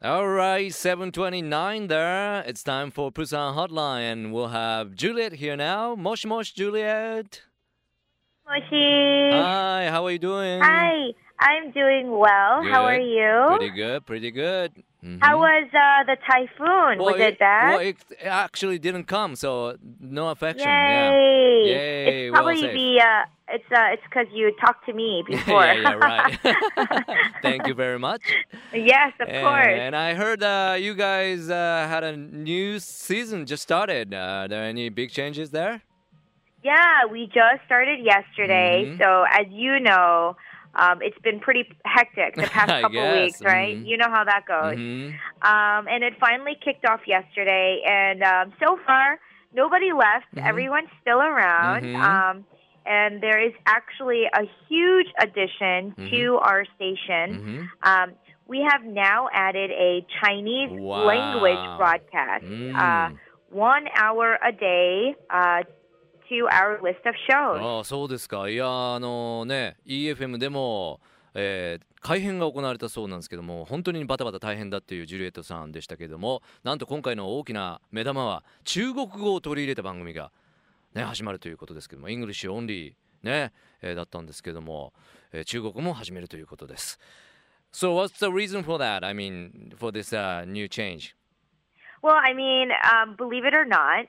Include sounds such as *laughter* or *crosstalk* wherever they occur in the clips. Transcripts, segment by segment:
All right, 729 there. It's time for Busan Hotline, we'll have Juliet here now. Mosh Mosh, Juliet. Moshi. Hi, how are you doing? Hi, I'm doing well. How are you? Pretty good, pretty good. Mhm. How was uh, the typhoon? Well, was it bad? Well, it actually didn't come, so no affection. Yeah. Yay! Yay, It's probably safe. the uh, it's uh, it's because you talked to me *laughs* before. yeah, yeah, right. *laughs* *laughs* Thank you very much. yes, of and, course. And I heard uh, you guys uh, had a new season just started. Uh, are there any big changes there? Yeah, we just started yesterday, Mhm. so as you know, um, it's been pretty hectic the past couple guess, weeks, right? mhm. You know how that goes. Mhm. Um, and it finally kicked off yesterday, and um, so far nobody left. Mhm. Everyone's still around. Mhm. Um, and there is actually a huge addition Mhm. to our station. Mhm. Um, we have now added a Chinese Wow. language broadcast, Mm. uh, one hour a day uh, to our list of shows. ああそうですかいやあのね EFM でも、えー改編が行われたそうなんですけども本当にバタバタ大変だっていうジュリエットさんでしたけどもなんと今回の大きな目玉は中国語を取り入れた番組が、ね、始まるということですけどもイングリッシュオンリー、ねえーだったんですけども、えー中国語も始めるということです So what's the reason for that? I mean for this、uh, new change Well, I mean, um, believe it or not,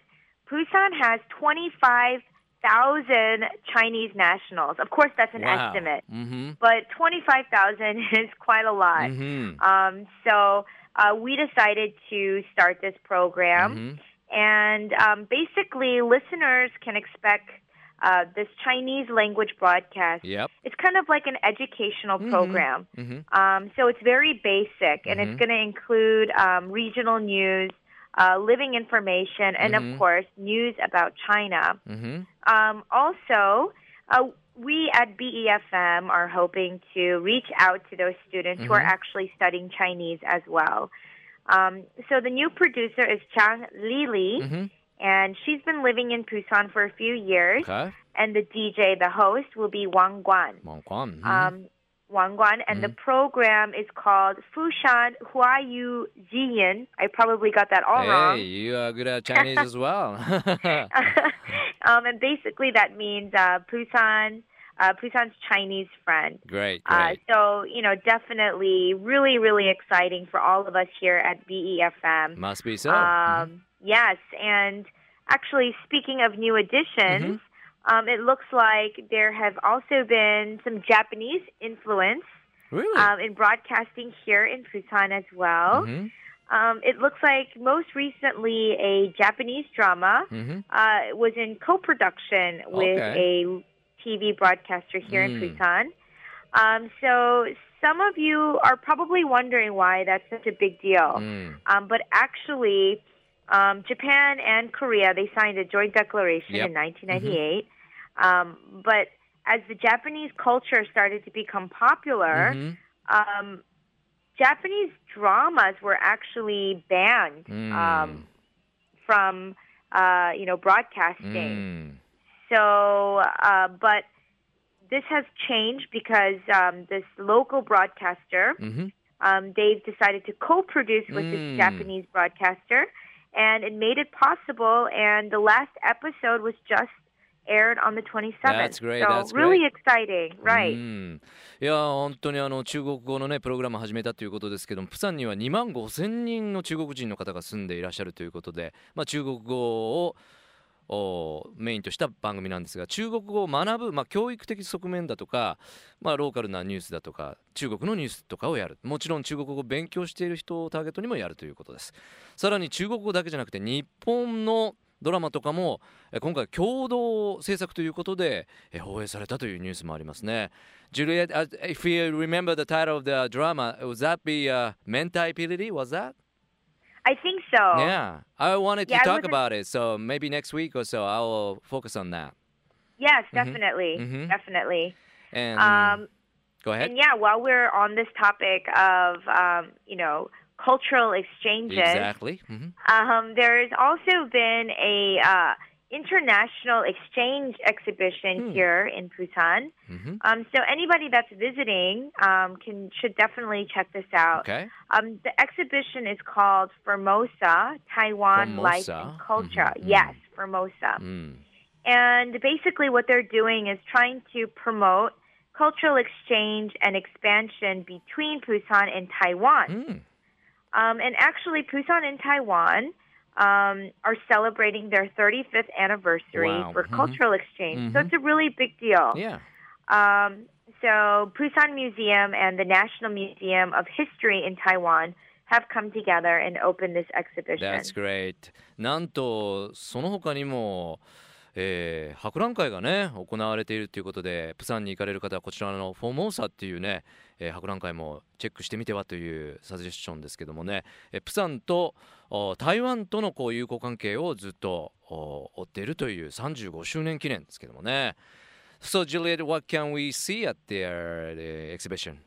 Busan has 25,000 Chinese nationals. Of course, that's an wow. estimate, うんbut 25,000 *laughs* is quite a ふ lot. んうん Um, so uh, we decided to start this うん program, うん And um, basically, listeners can expect uh, this Chinese language broadcast. Yep. It's kind of like an educational mm-hmm. program. Mm-hmm. Um, so it's very basic, and mm-hmm. it's going to include um, regional news, uh, living information, and of mm-hmm. course, news about China. Mm-hmm. Um, also, uh, we at BEFM are hoping to reach out to those students who are mm-hmm. actually studying Chinese as well. Um, so the new producer is Chang Lili, mm-hmm. and she's been living in Busan for a few years. Okay. And the DJ, the host, will be Wang Guan. Wang Guan. Mm-hmm. Um, Wang Guan, and mm-hmm. the program is called Fushan Huayu Jiyin. I probably got that all hey, wrong. Hey, you are good at Chinese as well. *laughs* *laughs* um, and basically, that means uh, Busan uh, Busan's Chinese friend. great, Uh, great. so, you know, definitely really, really exciting for all of us here at BEFM. Must be so. Um, Yes, and actually, speaking of new additions, Mm-hmm. um, it looks like there have also been some Japanese influence really? um, in broadcasting here in Busan as well. Mhm, Um, it looks like most recently a Japanese drama mhm. uh, was in co-production with Okay. TV broadcaster here in Mm. Busan. Um, so some of you are probably wondering why that's such a big deal. Mm. Um, but actually, um, Japan and Korea they signed a joint declaration Yep. in 1998. Um, but as the Japanese culture started to become popular, Mhm. um, Japanese dramas were actually banned Mm. um, from uh, you know broadcasting. Mm. So, uh, but this has changed because um, this local broadcaster Mhm. um, they've decided to co-produce with Mm. this Japanese broadcaster, and it made it possible. And the last episode was just aired on the 27th. That's great, So that's really exciting, right? うんいや本当にあの中国語のねプログラム始めたということですけどもプサンには2万5千人の中国人の方が住んでいらっしゃるということで、まあ、中国語をおメインとした番組なんですが中国語を学ぶ、まあ、教育的側面だとか、まあ、ローカルなニュースだとか中国のニュースとかをやるもちろん中国語を勉強している人をターゲットにもやるということですさらに中国語だけじゃなくて日本のドラマとかも今回共同制作ということで放映されたというニュースもありますね Juliet, if you remember the title of the drama, would that be uh, Mentability? Was that? I think so. Yeah. I wanted to Yeah, I talk about it, so maybe next week or so I will focus on that. Yes, Mhm. definitely, Mhm. definitely. And Um, go ahead. and yeah, while we're on this topic of um, you know cultural exchanges, Exactly. Mhm. um, there's also been a uh, international exchange exhibition Hmm. here in Busan. Mhm. Um, so anybody that's visiting um, can should definitely check this out. Okay. Um, the exhibition is called Formosa, Taiwan Life and Culture. Mhm, mhm. Yes, Formosa. Mm. And basically, what they're doing is trying to promote cultural exchange and expansion between Busan and Taiwan. Mm. Um, and actually, Busan and Taiwan um, are celebrating their 35th anniversary Wow. for Mhm. cultural exchange. So Mhm. it's a really big deal. Yeah. Um, so Busan Museum and the National Museum of History in Taiwan have come together and opened this exhibition. That's great. なんとその他にも、 えー博覧会がね行われているということでプサンに行かれる方はこちらのフォーモーサっていうね、えー博覧会もチェックしてみてはというサジェスションですけどもね、えープサンとお台湾とのこう友好関係をずっとお追っているという35周年記念ですけどもね。So Juliet, what can we see at their uh, exhibition?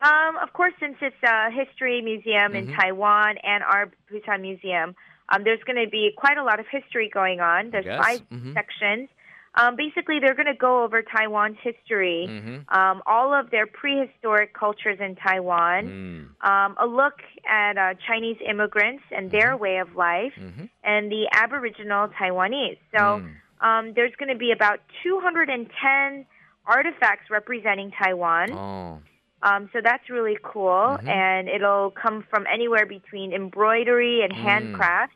Um, of course, since it's a history museum in Mhm. Taiwan and our Busan Museum, Um, there's going to be quite a lot of history going on. There's 5 mm-hmm. sections. Um, basically, they're going to go over Taiwan's history, mm-hmm. um, all of their prehistoric cultures in Taiwan, mm. um, a look at uh, Chinese immigrants and their mm-hmm. way of life, mm-hmm. and the Aboriginal Taiwanese. So mm. Um, there's going to be about 210 artifacts representing Taiwan. Oh. Um, so that's really cool, mm-hmm. and it'll come from anywhere between embroidery and mm. handcraft.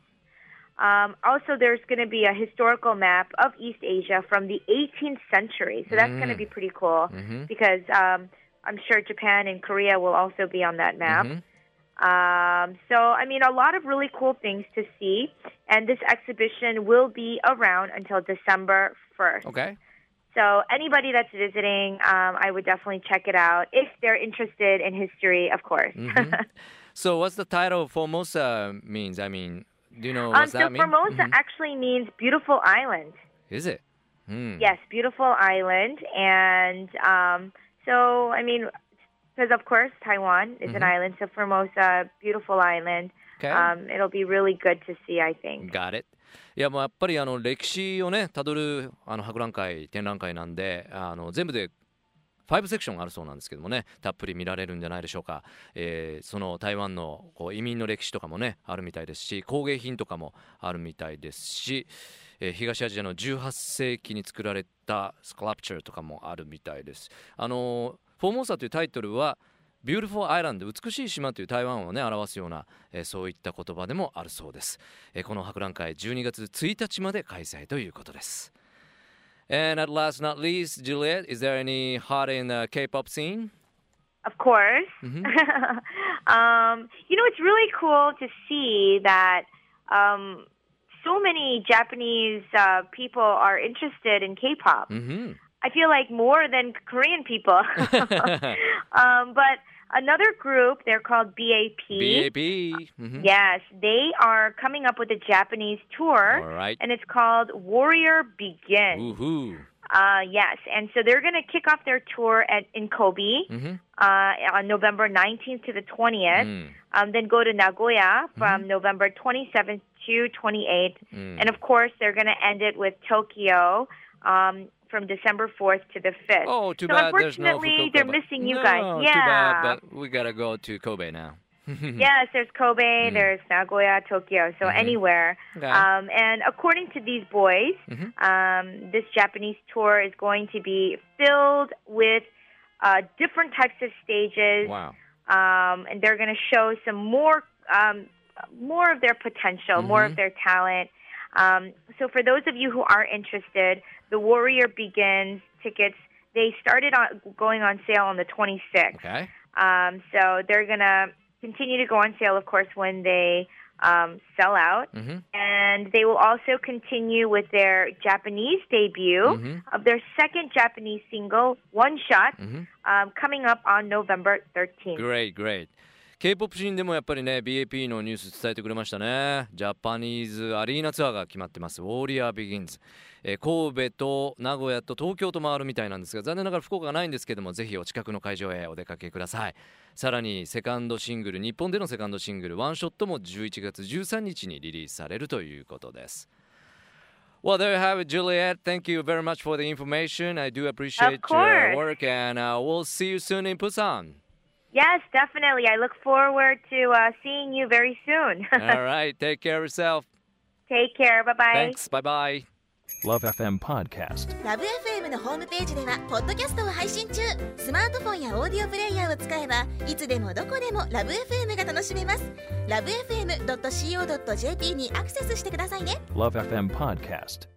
Um, also, there's going to be a historical map of East Asia from the 18th century. So that's mm. going to be pretty cool mm-hmm. because um, I'm sure Japan and Korea will also be on that map. Mm-hmm. Um, so, I mean, a lot of really cool things to see. And this exhibition will be around until December 1st. Okay. So, anybody that's visiting, um, I would definitely check it out if they're interested in history, of course. Mm-hmm. *laughs* so, what's the title Formosa means? I mean, do you know um, what so that means? Formosa actually means beautiful island. Is it? Hmm. Yes, beautiful island, and um, so I mean, because of course Taiwan is an Mhm. island, so Formosa, beautiful island. Okay. Um, it'll be really good to see, I think. Got it. いやもうやっぱりあの歴史をねたどるあの博覧会展覧会なんであの全部で 5セクションがあるそうなんですけどもねたっぷり見られるんじゃないでしょうか、えーその台湾のこう移民の歴史とかもねあるみたいですし工芸品とかもあるみたいですし、えー東アジアの18世紀に作られたスクラプチャーとかもあるみたいです。あのフォーモーサというタイトルは Beautiful Island 美しい島という台湾をね表すような、えーそういった言葉でもあるそうです、えーこの博覧会12月1日まで開催ということです。And at last not least Juliet is there any hot in the K-pop scene? Of course. Mhm. *laughs* um, you know, it's really cool to see that um, so many Japanese uh, people are interested in K-pop. うん、I feel like more than Korean people. *laughs* *laughs* um, but Another group, they're called BAP. BAP. Mm-hmm. Yes, they are coming up with a Japanese tour. All right. And it's called Warrior Begin. Woohoo. Uh, yes, and so they're going to kick off their tour at in Kobe mm-hmm. uh, on November 19th to the 20th. Mm. Um, then go to Nagoya mm-hmm. from mm-hmm. November 27th to 28th, mm. and of course they're going to end it with Tokyo um, from December 4th to the 5th. Oh too so bad there's no unfortunately, they're missing you no, guys. too Yeah. bad but we gotta go to Kobe now *laughs* Yes, there's Kobe, there's Nagoya, Tokyo, so Mhm. anywhere. Okay. Um, and according to these boys, Mhm. um, this Japanese tour is going to be filled with uh, different types of stages, Wow um, and they're going to show some more, um, more of their potential, more of Mhm. their talent. Um, so for those of you who are interested, The Warrior Begins tickets, they started on, going on sale on the 26th. Okay. Um, so they're going to continue to go on sale, of course, when they um, sell out. Mm-hmm. And they will also continue with their Japanese debut mm-hmm. of their second Japanese single, One Shot, mm-hmm. um, coming up on November 13th. Great, great. K-POP シーンでもやっぱりね BAP のニュース伝えてくれましたねジャパニーズアリーナツアーが決まってますウォーリアービギンズ、えー神戸と名古屋と東京と回るみたいなんですが残念ながら福岡がないんですけどもぜひお近くの会場へお出かけくださいさらにセカンドシングル日本でのセカンドシングルワンショットも11月13日にリリースされるということです Well, there you have it, Juliet. Thank you very much for the information. I do appreciate your work, and uh, we'll see you soon in Busan. Yes, definitely. I look forward to uh, seeing you very soon. All right, take care of yourself. Take care. Bye bye. Thanks. Bye bye. Love FM Podcast. ラブ f m のホームページではポッドキャストを配信中スマートフォンやオーディオプレイヤーを使えばいつでもどこでもラブ f m が楽しめますラブ FM.co.jp にアクセスしてくださいね Love FM Podcast.